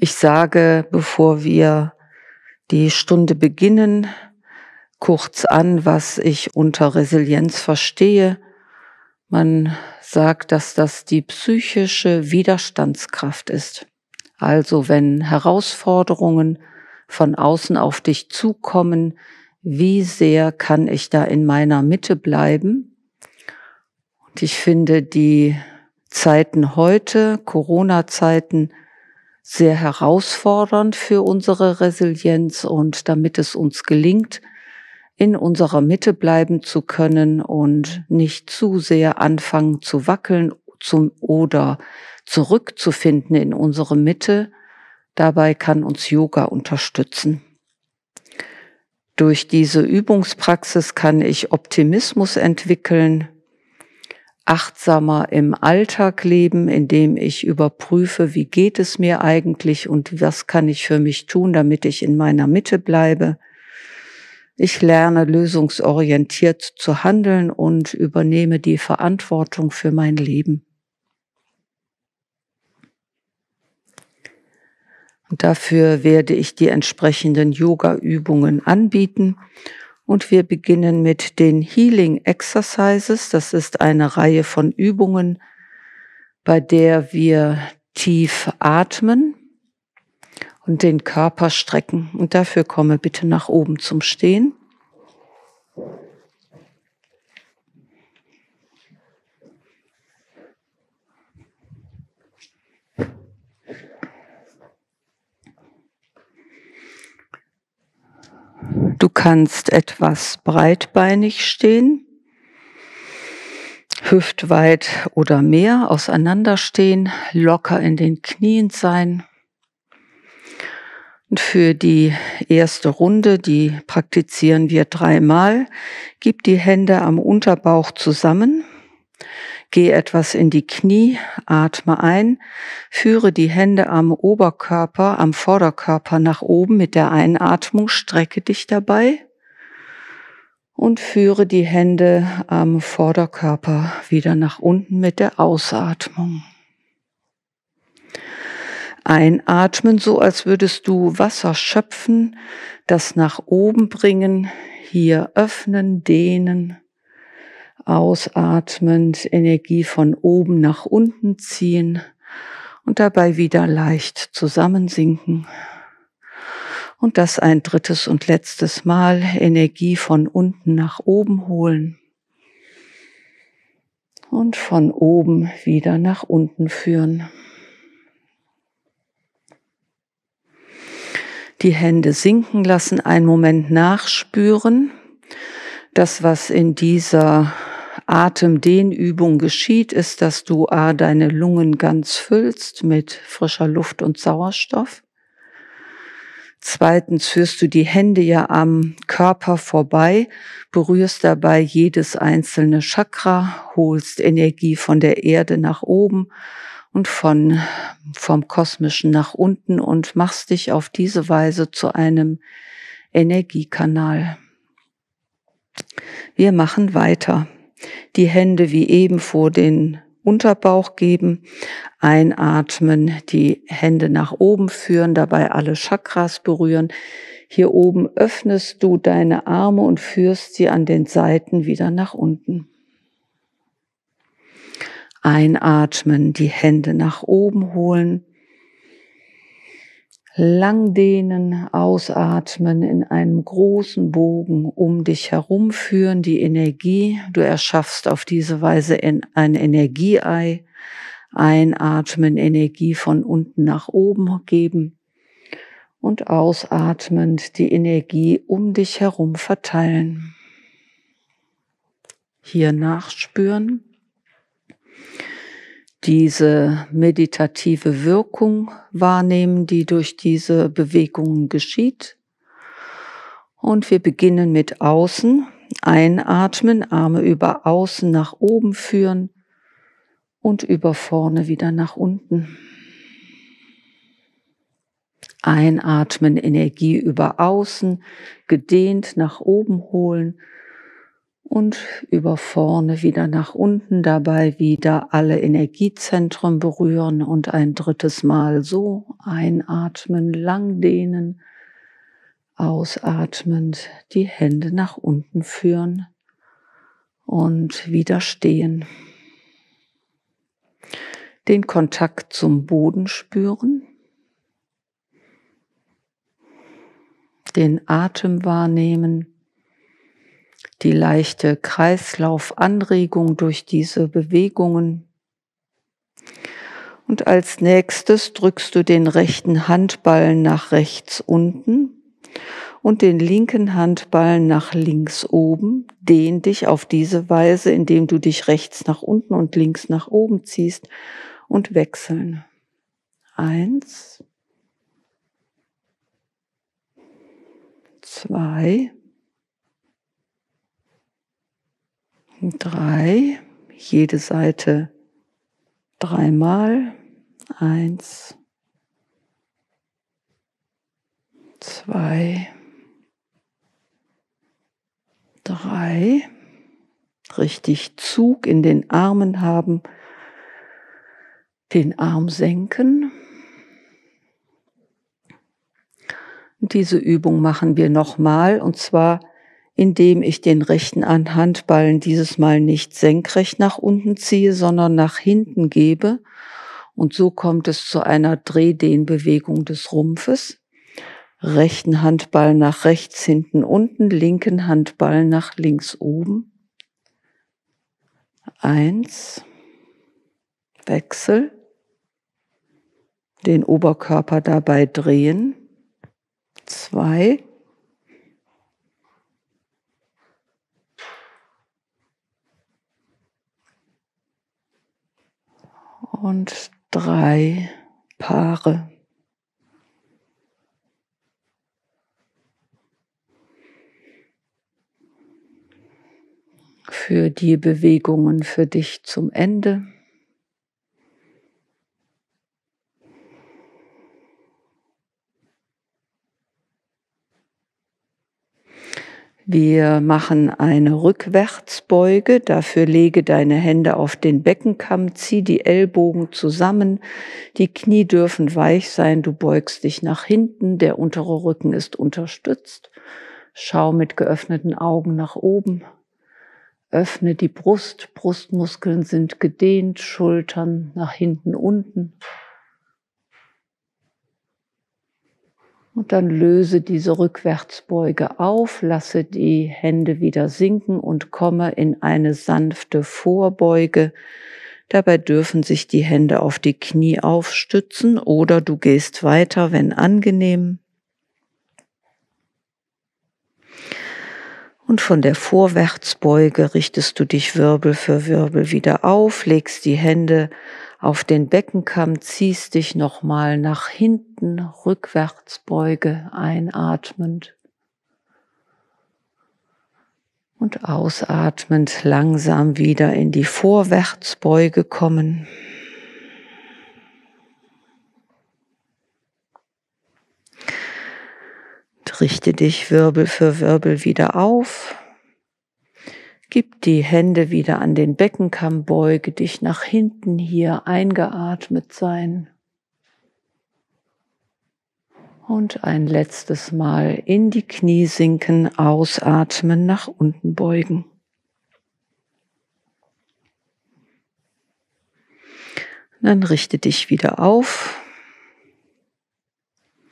Ich sage, bevor wir die Stunde beginnen, kurz an, was ich unter Resilienz verstehe. Man sagt, dass das die psychische Widerstandskraft ist. Also wenn Herausforderungen von außen auf dich zukommen, wie sehr kann ich da in meiner Mitte bleiben? Und ich finde die Zeiten heute, Corona-Zeiten, sehr herausfordernd für unsere Resilienz und damit es uns gelingt, in unserer Mitte bleiben zu können und nicht zu sehr anfangen zu wackeln zum, oder zurückzufinden in unsere Mitte. Dabei kann uns Yoga unterstützen. Durch diese Übungspraxis kann ich Optimismus entwickeln, achtsamer im Alltag leben, indem ich überprüfe, wie geht es mir eigentlich und was kann ich für mich tun, damit ich in meiner Mitte bleibe. Ich lerne lösungsorientiert zu handeln und übernehme die Verantwortung für mein Leben. Und dafür werde ich die entsprechenden Yoga-Übungen anbieten. Und wir beginnen mit den Healing Exercises. Das ist eine Reihe von Übungen, bei der wir tief atmen und den Körper strecken. Und dafür komme bitte nach oben zum Stehen. Du kannst etwas breitbeinig stehen, hüftweit oder mehr auseinanderstehen, locker in den Knien sein. Und für die erste Runde, die praktizieren wir dreimal, gib die Hände am Unterbauch zusammen Geh etwas in die Knie, atme ein, führe die Hände am Oberkörper, am Vorderkörper nach oben mit der Einatmung, strecke dich dabei und führe die Hände am Vorderkörper wieder nach unten mit der Ausatmung. Einatmen, so als würdest du Wasser schöpfen, das nach oben bringen, hier öffnen, dehnen Ausatmend Energie von oben nach unten ziehen und dabei wieder leicht zusammensinken. Und das ein drittes und letztes Mal Energie von unten nach oben holen und von oben wieder nach unten führen. Die Hände sinken lassen, einen Moment nachspüren. Das, was in dieser Atemdehnübung geschieht, ist, dass du A, deine Lungen ganz füllst mit frischer Luft und Sauerstoff. Zweitens führst du die Hände ja am Körper vorbei, berührst dabei jedes einzelne Chakra, holst Energie von der Erde nach oben und von, vom Kosmischen nach unten und machst dich auf diese Weise zu einem Energiekanal. Wir machen weiter die Hände wie eben vor den Unterbauch geben, einatmen, die Hände nach oben führen, dabei alle Chakras berühren. Hier oben öffnest du deine Arme und führst sie an den Seiten wieder nach unten. Einatmen, die Hände nach oben holen, lang dehnen, ausatmen, in einem großen Bogen um dich herum führen, die Energie. Du erschaffst auf diese Weise in ein Energieei. Einatmen, Energie von unten nach oben geben und ausatmend die Energie um dich herum verteilen. Hier nachspüren diese meditative Wirkung wahrnehmen, die durch diese Bewegungen geschieht. Und wir beginnen mit außen. Einatmen, Arme über außen nach oben führen und über vorne wieder nach unten. Einatmen, Energie über außen, gedehnt nach oben holen und über vorne wieder nach unten, dabei wieder alle Energiezentren berühren und ein drittes Mal so einatmen, lang dehnen, ausatmend die Hände nach unten führen und wieder stehen. Den Kontakt zum Boden spüren, den Atem wahrnehmen, die leichte Kreislaufanregung durch diese Bewegungen. Und als nächstes drückst du den rechten Handballen nach rechts unten und den linken Handballen nach links oben. Dehn dich auf diese Weise, indem du dich rechts nach unten und links nach oben ziehst und wechseln. Eins, zwei, drei, jede Seite dreimal, eins, zwei, drei, richtig Zug in den Armen haben, den Arm senken. Diese Übung machen wir nochmal. Und zwar indem ich den rechten Handballen dieses Mal nicht senkrecht nach unten ziehe, sondern nach hinten gebe. Und so kommt es zu einer Drehdehnbewegung des Rumpfes. Rechten Handball nach rechts hinten unten, linken Handball nach links oben. Eins. Wechsel. Den Oberkörper dabei drehen. Zwei. Und drei Paare. Für die Bewegungen für dich zum Ende. Wir machen eine Rückwärtsbeuge. Dafür lege deine Hände auf den Beckenkamm, zieh die Ellbogen zusammen. Die Knie dürfen weich sein. Du beugst dich nach hinten. Der untere Rücken ist unterstützt. Schau mit geöffneten Augen nach oben. Öffne die Brust. Brustmuskeln sind gedehnt. Schultern nach hinten unten. Und dann löse diese Rückwärtsbeuge auf, lasse die Hände wieder sinken und komme in eine sanfte Vorbeuge. Dabei dürfen sich die Hände auf die Knie aufstützen oder du gehst weiter, wenn angenehm. Und von der Vorwärtsbeuge richtest du dich Wirbel für Wirbel wieder auf, legst die Hände auf den Beckenkamm, ziehst dich nochmal nach hinten, Rückwärtsbeuge, einatmend. Und ausatmend langsam wieder in die Vorwärtsbeuge kommen. richte dich Wirbel für Wirbel wieder auf. Gib die Hände wieder an den Beckenkamm, beuge dich nach hinten hier eingeatmet sein. Und ein letztes Mal in die Knie sinken, ausatmen, nach unten beugen. Dann richte dich wieder auf.